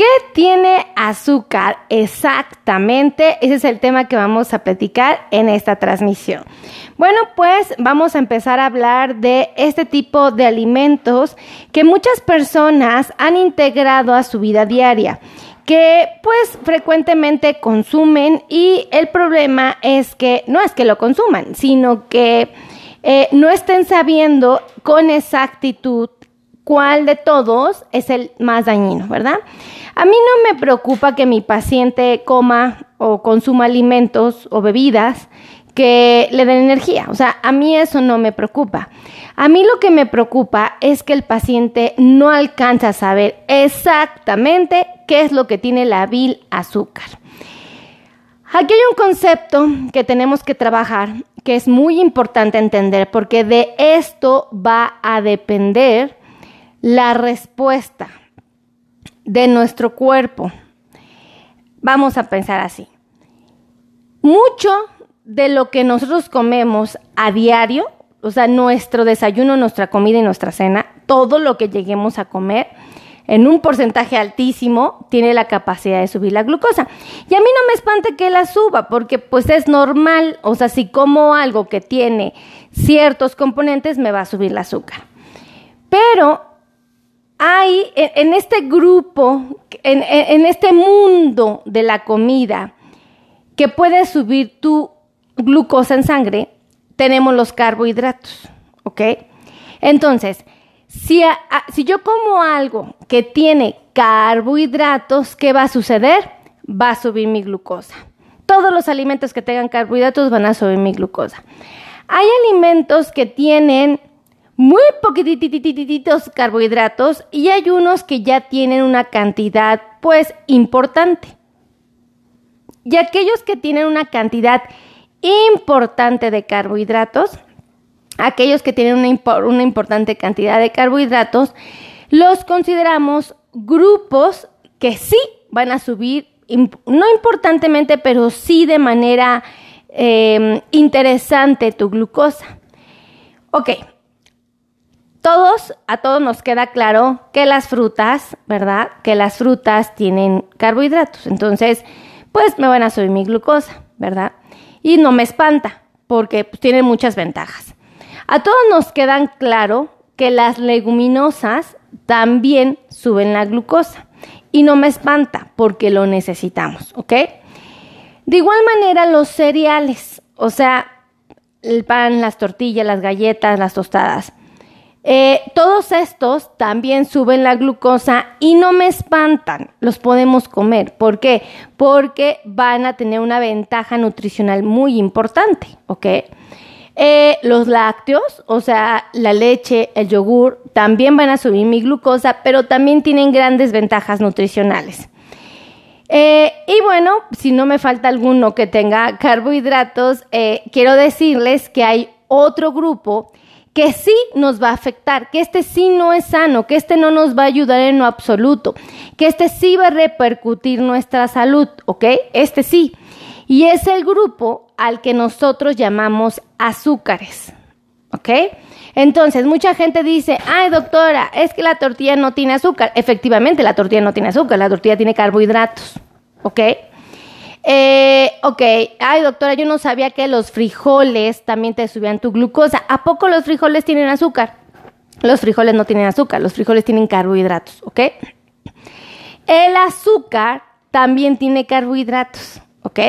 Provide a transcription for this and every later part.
¿Qué tiene azúcar exactamente? Ese es el tema que vamos a platicar en esta transmisión. Bueno, pues vamos a empezar a hablar de este tipo de alimentos que muchas personas han integrado a su vida diaria que pues frecuentemente consumen y el problema es que no es que lo consuman, sino que eh, no estén sabiendo con exactitud cuál de todos es el más dañino, ¿verdad? A mí no me preocupa que mi paciente coma o consuma alimentos o bebidas que le den energía. O sea, a mí eso no me preocupa. A mí lo que me preocupa es que el paciente no alcanza a saber exactamente qué es lo que tiene la vil azúcar. Aquí hay un concepto que tenemos que trabajar que es muy importante entender porque de esto va a depender la respuesta de nuestro cuerpo. Vamos a pensar así. Mucho de lo que nosotros comemos a diario, o sea, nuestro desayuno, nuestra comida y nuestra cena, todo lo que lleguemos a comer, en un porcentaje altísimo, tiene la capacidad de subir la glucosa. Y a mí no me espanta que la suba, porque pues es normal, o sea, si como algo que tiene ciertos componentes, me va a subir el azúcar. Pero hay en, este grupo, en, este mundo de la comida, que puede subir tu glucosa en sangre, tenemos los carbohidratos, ¿ok? Entonces, si, si yo como algo que tiene carbohidratos, ¿qué va a suceder? Va a subir mi glucosa. Todos los alimentos que tengan carbohidratos van a subir mi glucosa. Hay alimentos que tienen muy poquititos carbohidratos y hay unos que ya tienen una cantidad pues importante. Y aquellos que tienen una cantidad importante de carbohidratos, aquellos que tienen una, una importante cantidad de carbohidratos, los consideramos grupos que sí van a subir, no importantemente, pero sí de manera em, interesante tu glucosa. Ok, todos, a todos nos queda claro que las frutas, ¿verdad? Que las frutas tienen carbohidratos. Entonces, pues me van a subir mi glucosa, ¿verdad? Y no me espanta, porque pues, tienen muchas ventajas. A todos nos quedan claro que las leguminosas también suben la glucosa. Y no me espanta, porque lo necesitamos, ¿ok? De igual manera, los cereales, o sea, el pan, las tortillas, las galletas, las tostadas eh, todos estos también suben la glucosa y no me espantan, los podemos comer. ¿Por qué? Porque van a tener una ventaja nutricional muy importante, ¿ok? Eh, los lácteos, o sea, la leche, el yogur, también van a subir mi glucosa, pero también tienen grandes ventajas nutricionales. Eh, y bueno, si no me falta alguno que tenga carbohidratos, quiero decirles que hay otro grupo que sí nos va a afectar, que este sí no es sano, que este no nos va a ayudar en lo absoluto, que este sí va a repercutir nuestra salud, ¿ok? Este sí. Y es el grupo al que nosotros llamamos azúcares, ¿ok? Entonces, mucha gente dice, ay doctora, es que la tortilla no tiene azúcar. Efectivamente, la tortilla no tiene azúcar, la tortilla tiene carbohidratos, ¿ok? Eh, ok, ay doctora, yo no sabía que los frijoles también te subían tu glucosa. ¿A poco los frijoles tienen azúcar? Los frijoles no tienen azúcar, los frijoles tienen carbohidratos, ¿ok? El azúcar también tiene carbohidratos, ¿ok?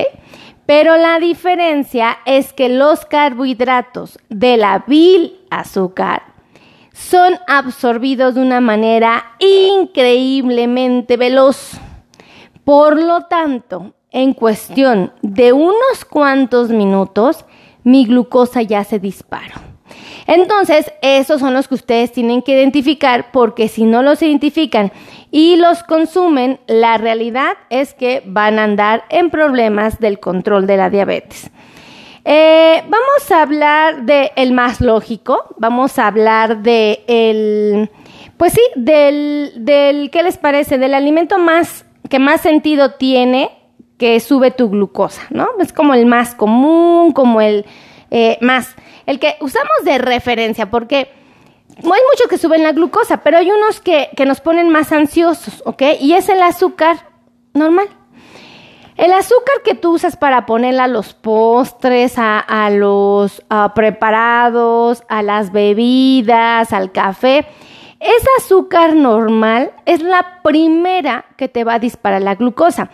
Pero la diferencia es que los carbohidratos de la vil azúcar son absorbidos de una manera increíblemente veloz. Por lo tanto, en cuestión de unos cuantos minutos, mi glucosa ya se disparó. Entonces, esos son los que ustedes tienen que identificar porque si no los identifican y los consumen, la realidad es que van a andar en problemas del control de la diabetes. Eh, vamos a hablar de el más lógico, vamos a hablar de el, pues sí, del, del, ¿qué les parece? Del alimento más, que más sentido tiene que sube tu glucosa, ¿no? Es como el más común, como el eh, más, el que usamos de referencia, porque hay muchos que suben la glucosa, pero hay unos que, que nos ponen más ansiosos, ¿ok? Y es el azúcar normal. El azúcar que tú usas para ponerle a los postres, a, los preparados, a las bebidas, al café, ese azúcar normal es la primera que te va a disparar la glucosa.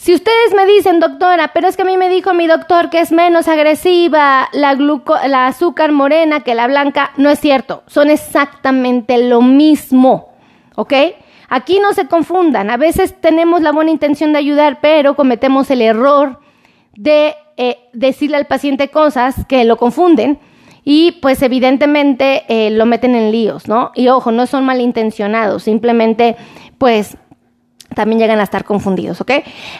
Si ustedes me dicen, doctora, pero es que a mí me dijo mi doctor que es menos agresiva la, azúcar morena que la blanca, no es cierto, son exactamente lo mismo, ¿ok? Aquí no se confundan, a veces tenemos la buena intención de ayudar, pero cometemos el error de eh, decirle al paciente cosas que lo confunden y pues evidentemente eh, lo meten en líos, ¿no? Y ojo, no son malintencionados, simplemente pues también llegan a estar confundidos, ¿ok?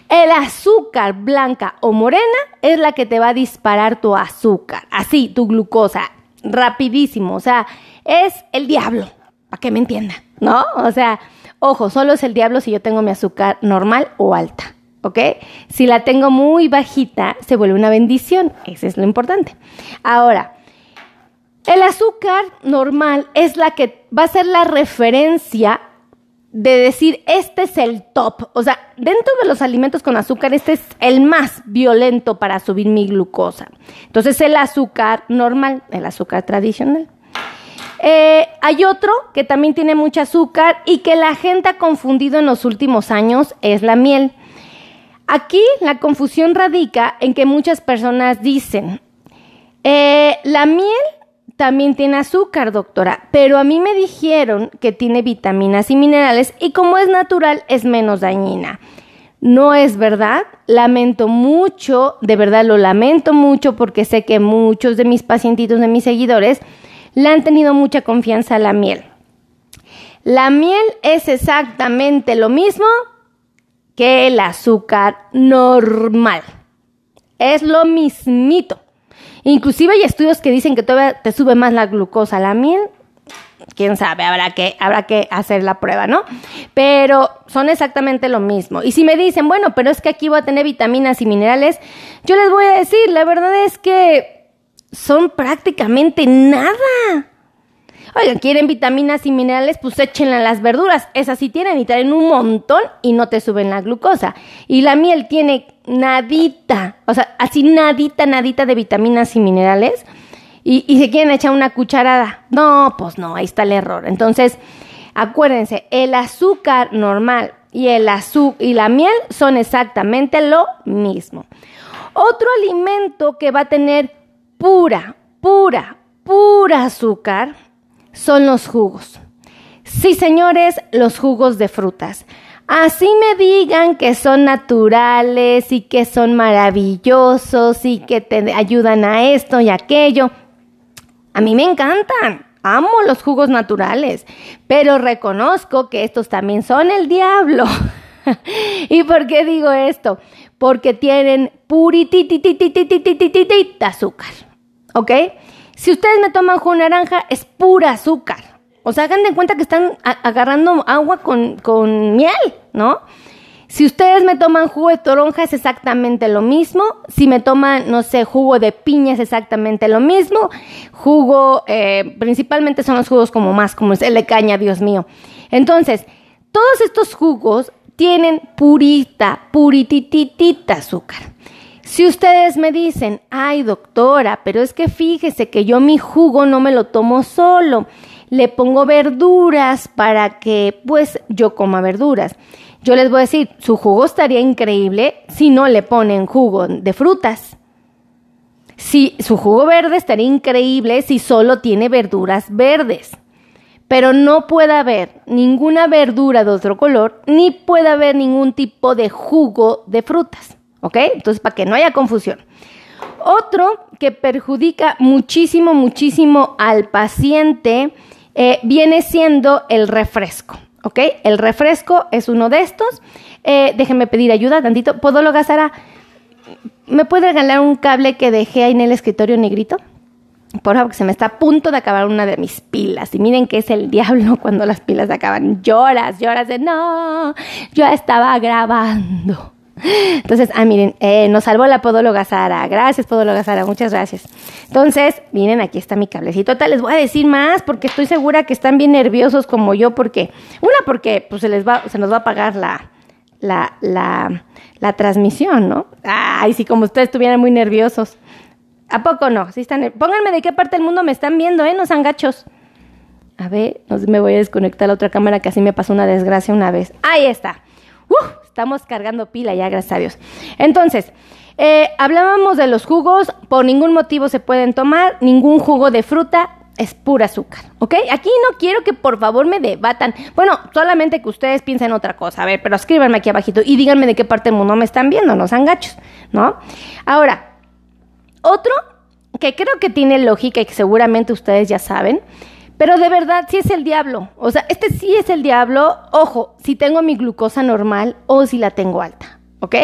El azúcar blanca o morena es la que te va a disparar tu azúcar, así, tu glucosa, rapidísimo, o sea, es el diablo, para que me entienda, ¿no? O sea, Ojo, solo es el diablo si yo tengo mi azúcar normal o alta, ¿ok? Si la tengo muy bajita, se vuelve una bendición, eso es lo importante. Ahora, el azúcar normal es la que va a ser la referencia de decir, este es el top. O sea, dentro de los alimentos con azúcar, este es el más violento para subir mi glucosa. Entonces, el azúcar normal, el azúcar tradicional. Eh, hay otro que también tiene mucho azúcar y que la gente ha confundido en los últimos años, es la miel. Aquí la confusión radica en que muchas personas dicen, eh, la miel también tiene azúcar, doctora, pero a mí me dijeron que tiene vitaminas y minerales y como es natural es menos dañina. No es verdad, lamento mucho, de verdad lo lamento mucho porque sé que muchos de mis pacientitos, de mis seguidores, le han tenido mucha confianza a la miel. La miel es exactamente lo mismo que el azúcar normal. Es lo mismito. Inclusive hay estudios que dicen que todavía te sube más la glucosa. La miel, quién sabe, habrá que, habrá que hacer la prueba, ¿no? Pero son exactamente lo mismo. Y si me dicen, bueno, pero es que aquí voy a tener vitaminas y minerales, yo les voy a decir, la verdad es que son prácticamente nada. Oigan, ¿quieren vitaminas y minerales? Pues échenle a las verduras. Esas sí tienen y traen un montón y no te suben la glucosa. Y la miel tiene nadita, o sea, así nadita, nadita de vitaminas y minerales. Y, y se quieren echar una cucharada. No, pues no, ahí está el error. Entonces, acuérdense, el azúcar normal y el azúcar y la miel son exactamente lo mismo. Otro alimento que va a tener pura, pura, pura azúcar son los jugos. Sí, señores, los jugos de frutas. Así me digan que son naturales y que son maravillosos y que te ayudan a esto y aquello. A mí me encantan. Amo los jugos naturales, pero reconozco que estos también son el diablo. ¿Y por qué digo esto? Porque tienen purititititititititita azúcar. ¿ok? Si ustedes me toman jugo naranja, es pura azúcar. O sea, hagan de cuenta que están agarrando agua con, con miel, ¿no? Si ustedes me toman jugo de toronja es exactamente lo mismo. Si me toman, no sé, jugo de piña es exactamente lo mismo. Jugo, eh, principalmente son los jugos como más, como el de caña, Dios mío. Entonces, todos estos jugos tienen purita, puritititita azúcar. Si ustedes me dicen, ay doctora, pero es que fíjese que yo mi jugo no me lo tomo solo, le pongo verduras para que pues yo coma verduras. Yo les voy a decir, su jugo estaría increíble si no le ponen jugo de frutas. Si su jugo verde estaría increíble si solo tiene verduras verdes. Pero no puede haber ninguna verdura de otro color, ni puede haber ningún tipo de jugo de frutas. ¿Ok? Entonces, para que no haya confusión. Otro que perjudica muchísimo, muchísimo al paciente eh, viene siendo el refresco. ¿Ok? El refresco es uno de estos. Eh, déjenme pedir ayuda tantito. Podóloga Sara, ¿me puede regalar un cable que dejé ahí en el escritorio negrito? Por favor, que se me está a punto de acabar una de mis pilas. Y miren que es el diablo cuando las pilas acaban. Lloras, lloras de no, yo estaba grabando. Entonces, ah, miren, eh, nos salvó la podóloga Sara. Gracias, podóloga Sara, muchas gracias. Entonces, miren, aquí está mi cablecito. Tal, les voy a decir más porque estoy segura que están bien nerviosos como yo, porque, una, porque pues se les va, se nos va a pagar la, la, la, la transmisión, ¿no? Ay, sí, como ustedes estuvieran muy nerviosos. ¿A poco no? Sí están, pónganme de qué parte del mundo me están viendo, ¿eh? No sean gachos. A ver, no me voy a desconectar la otra cámara que así me pasó una desgracia una vez. Ahí está. Estamos cargando pila ya, gracias a Dios. Entonces, eh, hablábamos de los jugos, por ningún motivo se pueden tomar, ningún jugo de fruta, es pura azúcar, ¿ok? Aquí no quiero que por favor me debatan. Bueno, solamente que ustedes piensen otra cosa. A ver, pero escríbanme aquí abajito y díganme de qué parte del mundo me están viendo, no sean gachos, ¿no? Ahora, otro que creo que tiene lógica y que seguramente ustedes ya saben, pero de verdad, sí es el diablo. O sea, este sí es el diablo. Ojo, si tengo mi glucosa normal o si la tengo alta, ¿ok?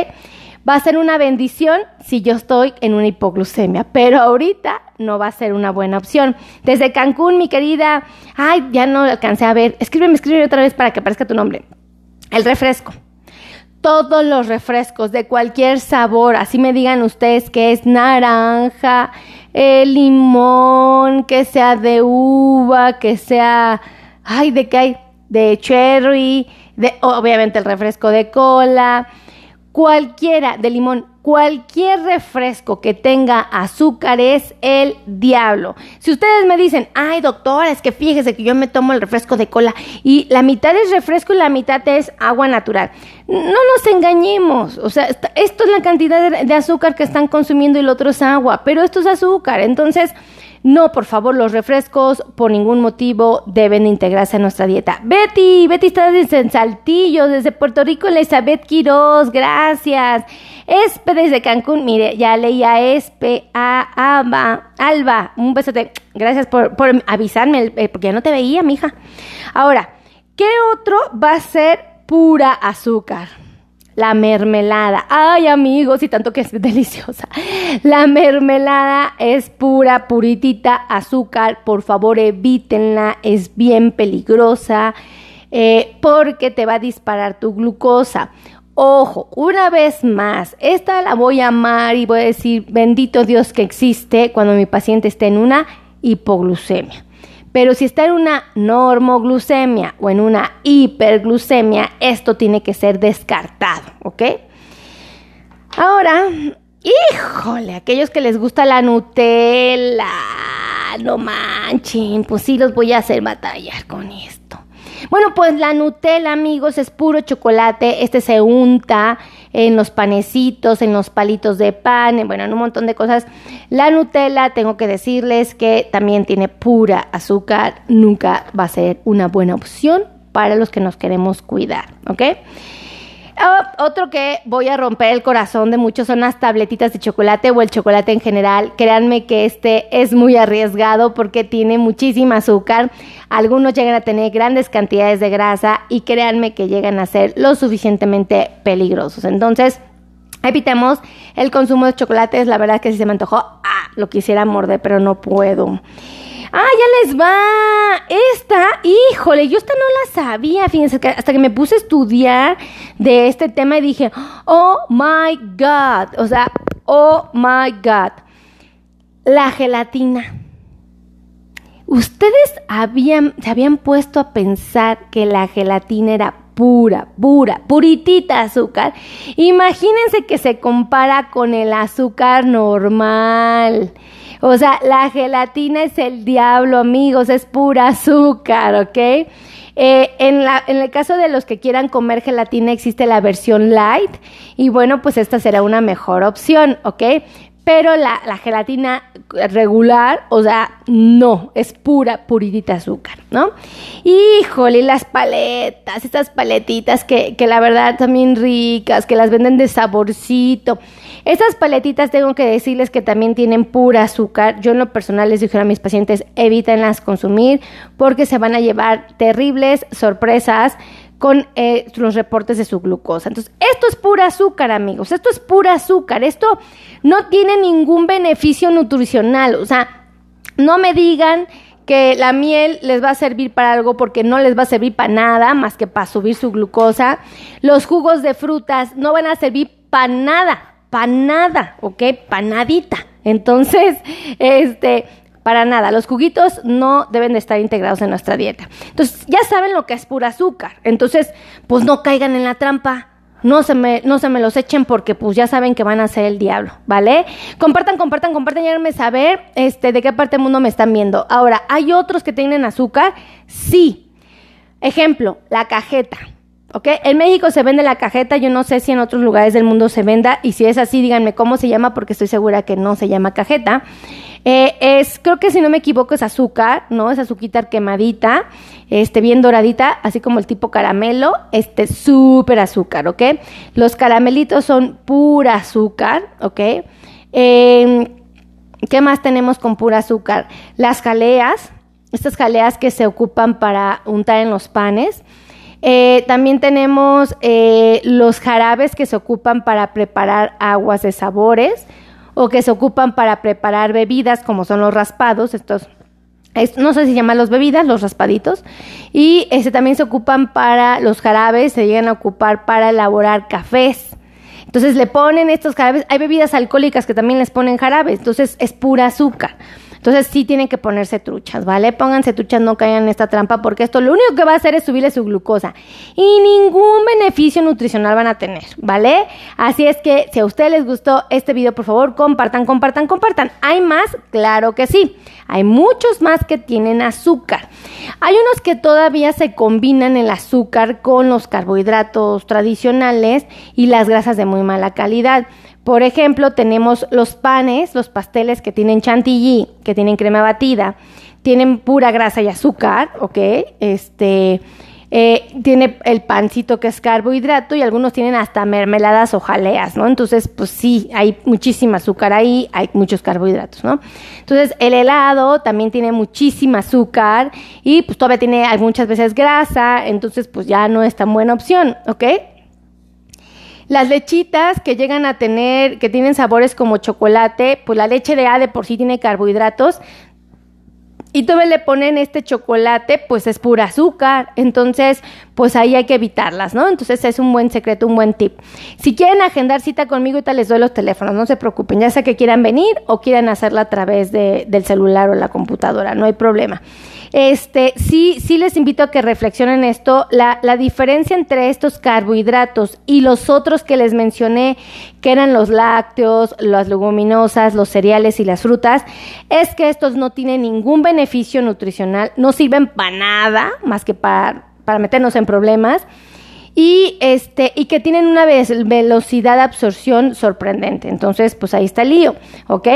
Va a ser una bendición si yo estoy en una hipoglucemia, pero ahorita no va a ser una buena opción. Desde Cancún, mi querida, ay, ya no alcancé a ver. Escríbeme, escríbeme otra vez para que aparezca tu nombre. El refresco. Todos los refrescos de cualquier sabor, así me digan ustedes que es naranja, el limón, que sea de uva, que sea, ay, de qué hay, de cherry, de obviamente el refresco de cola, cualquiera de limón, cualquier refresco que tenga azúcar es el diablo. Si ustedes me dicen, ay doctora, es que fíjese que yo me tomo el refresco de cola y la mitad es refresco y la mitad es agua natural. No nos engañemos, o sea, esto es la cantidad de, azúcar que están consumiendo y el otro es agua, pero esto es azúcar, entonces no, por favor, los refrescos por ningún motivo deben integrarse a nuestra dieta. Betty, Betty está desde Saltillo, desde Puerto Rico, Elizabeth Quiroz, gracias. Espe desde Cancún, mire, ya leía Espe, a Alba, Alba, un besote. Gracias por, avisarme, porque ya no te veía, mija. Ahora, ¿qué otro va a ser pura azúcar? la mermelada. Ay, amigos, y tanto que es deliciosa. La mermelada es pura, puritita azúcar. Por favor, evítenla. Es bien peligrosa eh, porque te va a disparar tu glucosa. Ojo, una vez más, esta la voy a amar y voy a decir, bendito Dios que existe cuando mi paciente esté en una hipoglucemia. Pero si está en una normoglucemia o en una hiperglucemia, esto tiene que ser descartado, ¿ok? Ahora, híjole, aquellos que les gusta la Nutella, no manchen, pues sí los voy a hacer batallar con esto. Bueno, pues la Nutella, amigos, es puro chocolate. Este se unta en los panecitos, en los palitos de pan, bueno, en un montón de cosas. La Nutella, tengo que decirles que también tiene pura azúcar. Nunca va a ser una buena opción para los que nos queremos cuidar, ¿ok? Ah, otro que voy a romper el corazón de muchos son las tabletitas de chocolate o el chocolate en general. Créanme que este es muy arriesgado porque tiene muchísima azúcar. Algunos llegan a tener grandes cantidades de grasa y créanme que llegan a ser lo suficientemente peligrosos. Entonces, evitemos el consumo de chocolates. La verdad es que si se me antojó, ah, lo quisiera morder, pero no puedo. ¡Ah, ya les va! Esta, híjole, yo esta no la sabía, fíjense, hasta que me puse a estudiar de este tema y dije, oh my god, o sea, oh my god, la gelatina. ¿Ustedes habían, se habían puesto a pensar que la gelatina era pura, pura, puritita azúcar? Imagínense que se compara con el azúcar normal. O sea, la gelatina es el diablo, amigos, es pura azúcar, ¿ok? Eh, en, la, en, el caso de los que quieran comer gelatina existe la versión light y bueno, pues esta será una mejor opción, ¿ok? Pero la, la, gelatina regular, o sea, no, es pura, puritita azúcar, ¿no? Híjole, las paletas, estas paletitas que, que la verdad también ricas, que las venden de saborcito. Estas paletitas tengo que decirles que también tienen pura azúcar. Yo en lo personal les dije a mis pacientes, evítenlas consumir porque se van a llevar terribles sorpresas con eh, los reportes de su glucosa. Entonces, esto es pura azúcar, amigos. Esto es pura azúcar. Esto no tiene ningún beneficio nutricional. O sea, no me digan que la miel les va a servir para algo porque no les va a servir para nada más que para subir su glucosa. Los jugos de frutas no van a servir para nada, para nada, ¿ok? Panadita. Entonces, este, para nada, los juguitos no deben de estar integrados en nuestra dieta. Entonces, ya saben lo que es pura azúcar. Entonces, pues no caigan en la trampa. No se, me, no se me los echen porque pues ya saben que van a ser el diablo, ¿vale? Compartan, compartan, compartan y háganme saber este, de qué parte del mundo me están viendo. Ahora, ¿hay otros que tienen azúcar? Sí. Ejemplo, la cajeta. ¿Ok? En México se vende la cajeta, yo no sé si en otros lugares del mundo se venda y si es así, díganme cómo se llama porque estoy segura que no se llama cajeta. Eh, es, creo que si no me equivoco es azúcar, ¿no? Es azúcar quemadita, este, bien doradita, así como el tipo caramelo, este, súper azúcar, ¿ok? Los caramelitos son pura azúcar, ¿ok? Em, ¿Qué más tenemos con pura azúcar? Las jaleas, estas jaleas que se ocupan para untar en los panes. Eh, también tenemos eh, los jarabes que se ocupan para preparar aguas de sabores o que se ocupan para preparar bebidas como son los raspados, estos no sé si llaman los bebidas, los raspaditos. Y ese también se ocupan para los jarabes, se llegan a ocupar para elaborar cafés. Entonces le ponen estos jarabes. Hay bebidas alcohólicas que también les ponen jarabes, entonces es pura azúcar. Entonces sí tienen que ponerse truchas, ¿vale? Pónganse truchas, no caigan en esta trampa porque esto lo único que va a hacer es subirle su glucosa y ningún beneficio nutricional van a tener, ¿vale? Así es que si a ustedes les gustó este video, por favor, compartan, compartan, compartan. ¿Hay más? Claro que sí. Hay muchos más que tienen azúcar. Hay unos que todavía se combinan el azúcar con los carbohidratos tradicionales y las grasas de muy mala calidad. Por ejemplo, tenemos los panes, los pasteles que tienen chantilly, que tienen crema batida, tienen pura grasa y azúcar, ¿ok? Este, eh, tiene el pancito que es carbohidrato y algunos tienen hasta mermeladas o jaleas, ¿no? Entonces, pues sí, hay muchísima azúcar ahí, hay muchos carbohidratos, ¿no? Entonces, el helado también tiene muchísima azúcar y pues todavía tiene muchas veces grasa, entonces pues ya no es tan buena opción, ¿ok? Las lechitas que llegan a tener, que tienen sabores como chocolate, pues la leche de A de por sí tiene carbohidratos, y todavía le ponen este chocolate, pues es pura azúcar. Entonces, pues ahí hay que evitarlas, ¿no? Entonces es un buen secreto, un buen tip. Si quieren agendar cita conmigo, ahorita les doy los teléfonos, no se preocupen, ya sea que quieran venir o quieran hacerla a través de, del celular o la computadora, no hay problema. Este, sí, sí les invito a que reflexionen esto. La, la diferencia entre estos carbohidratos y los otros que les mencioné, que eran los lácteos, las leguminosas, los cereales y las frutas, es que estos no tienen ningún beneficio nutricional, no sirven para nada más que para, para meternos en problemas y este y que tienen una velocidad de absorción sorprendente. Entonces, pues ahí está el lío, ¿ok?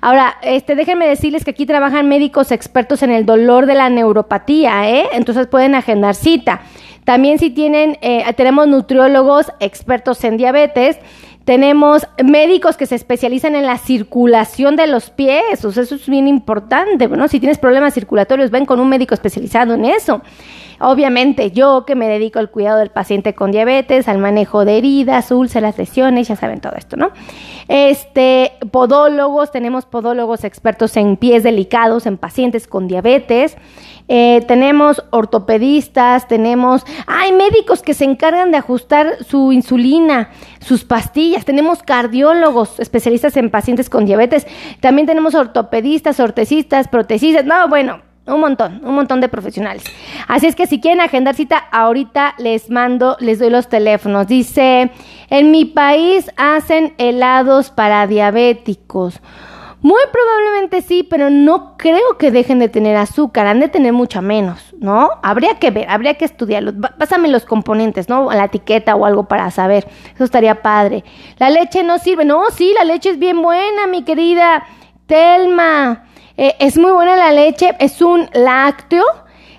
Ahora, este, déjenme decirles que aquí trabajan médicos expertos en el dolor de la neuropatía, ¿eh? Entonces pueden agendar cita. También si tienen, eh, tenemos nutriólogos expertos en diabetes tenemos médicos que se especializan en la circulación de los pies, o sea, eso es bien importante, bueno, si tienes problemas circulatorios, ven con un médico especializado en eso. Obviamente, yo que me dedico al cuidado del paciente con diabetes, al manejo de heridas, úlceras, lesiones, ya saben todo esto, ¿no? Este, podólogos, tenemos podólogos expertos en pies delicados, en pacientes con diabetes. Eh, tenemos ortopedistas, tenemos, hay médicos que se encargan de ajustar su insulina, sus pastillas, tenemos cardiólogos, especialistas en pacientes con diabetes, también tenemos ortopedistas, ortesistas, protecistas, no, bueno, un montón, un montón de profesionales. Así es que si quieren agendar cita, ahorita les mando, les doy los teléfonos. Dice, en mi país hacen helados para diabéticos. Muy probablemente sí, pero no creo que dejen de tener azúcar, han de tener mucha menos, ¿no? Habría que ver, habría que estudiarlos. Pásame los componentes, ¿no? La etiqueta o algo para saber. Eso estaría padre. La leche no sirve. No, sí, la leche es bien buena, mi querida Telma. Eh, es muy buena la leche, es un lácteo,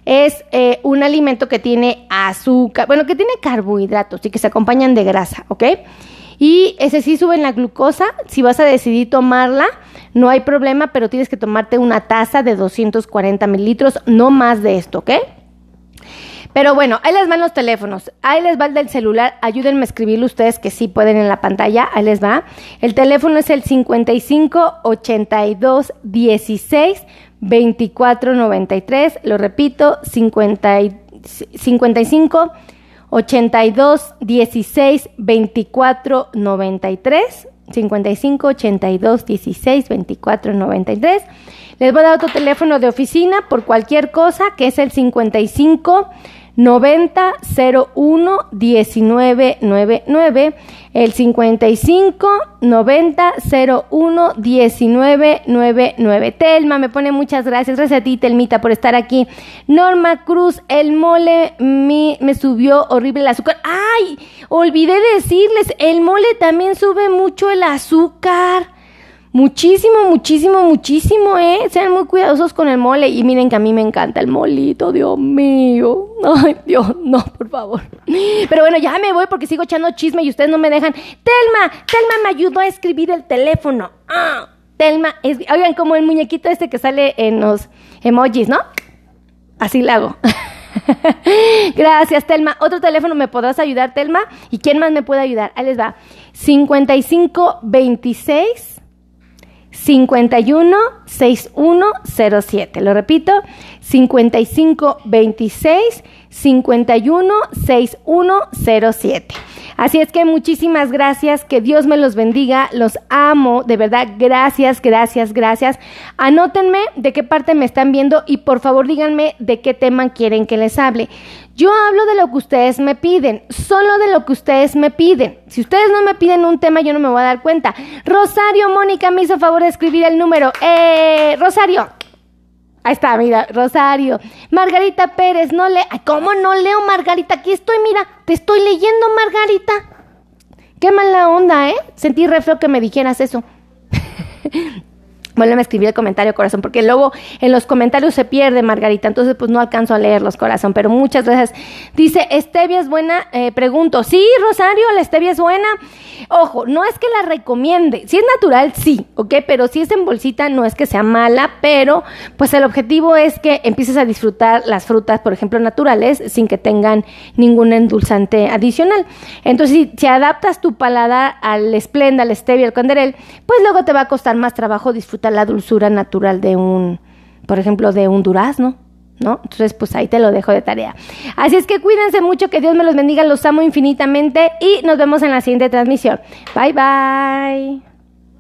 es eh, un alimento que tiene azúcar, bueno, que tiene carbohidratos y que se acompañan de grasa, ¿ok? Y ese sí sube en la glucosa, si vas a decidir tomarla, no hay problema, pero tienes que tomarte una taza de 240 mililitros, no más de esto, ¿ok? Pero bueno, ahí les van los teléfonos. Ahí les va el del celular. Ayúdenme a escribirlo ustedes que sí pueden en la pantalla. Ahí les va. El teléfono es el 55 82 16 24 93. Lo repito, 50, 55 82 16 24 93 55 82 16 24 93 les voy a dar otro teléfono de oficina por cualquier cosa que es el 55 90 01 1999 el 55 90 01 1999 Telma me pone muchas gracias. Gracias a ti Telmita por estar aquí. Norma Cruz el mole me subió horrible el azúcar. Ay olvidé decirles el mole también sube mucho el azúcar Muchísimo, muchísimo, muchísimo, ¿eh? Sean muy cuidadosos con el mole. Y miren que a mí me encanta el molito, Dios mío. Ay, Dios, no, por favor. Pero bueno, ya me voy porque sigo echando chisme y ustedes no me dejan. Telma, Telma me ayudó a escribir el teléfono. Ah, Telma, es, oigan, como el muñequito este que sale en los emojis, ¿no? Así lo hago. Gracias, Telma. Otro teléfono me podrás ayudar, Telma. ¿Y quién más me puede ayudar? Ahí les va. 5526 51 6107. Lo repito, 55 26 51 6107. Así es que muchísimas gracias, que Dios me los bendiga, los amo, de verdad, gracias, gracias, gracias. Anótenme de qué parte me están viendo y por favor díganme de qué tema quieren que les hable. Yo hablo de lo que ustedes me piden, solo de lo que ustedes me piden. Si ustedes no me piden un tema, yo no me voy a dar cuenta. Rosario Mónica me hizo favor de escribir el número. Eh, Rosario. Ahí está, mira, Rosario. Margarita Pérez, no le... ¿Cómo no leo, Margarita? Aquí estoy, mira, te estoy leyendo, Margarita. Qué mala onda, ¿eh? Sentí re feo que me dijeras eso. Vuelve a escribir el comentario, corazón, porque luego en los comentarios se pierde, Margarita, entonces pues no alcanzo a leerlos, corazón, pero muchas gracias. Dice, ¿Stevia es buena? Eh, pregunto, sí, Rosario, la stevia es buena. Ojo, no es que la recomiende, si es natural, sí, ¿ok? Pero si es en bolsita, no es que sea mala, pero pues el objetivo es que empieces a disfrutar las frutas, por ejemplo, naturales, sin que tengan ningún endulzante adicional. Entonces, si, adaptas tu paladar al Splenda, al stevia, al conderel, pues luego te va a costar más trabajo disfrutar la dulzura natural de un, por ejemplo, de un durazno, ¿no? Entonces, pues ahí te lo dejo de tarea. Así es que cuídense mucho, que Dios me los bendiga, los amo infinitamente y nos vemos en la siguiente transmisión. Bye bye.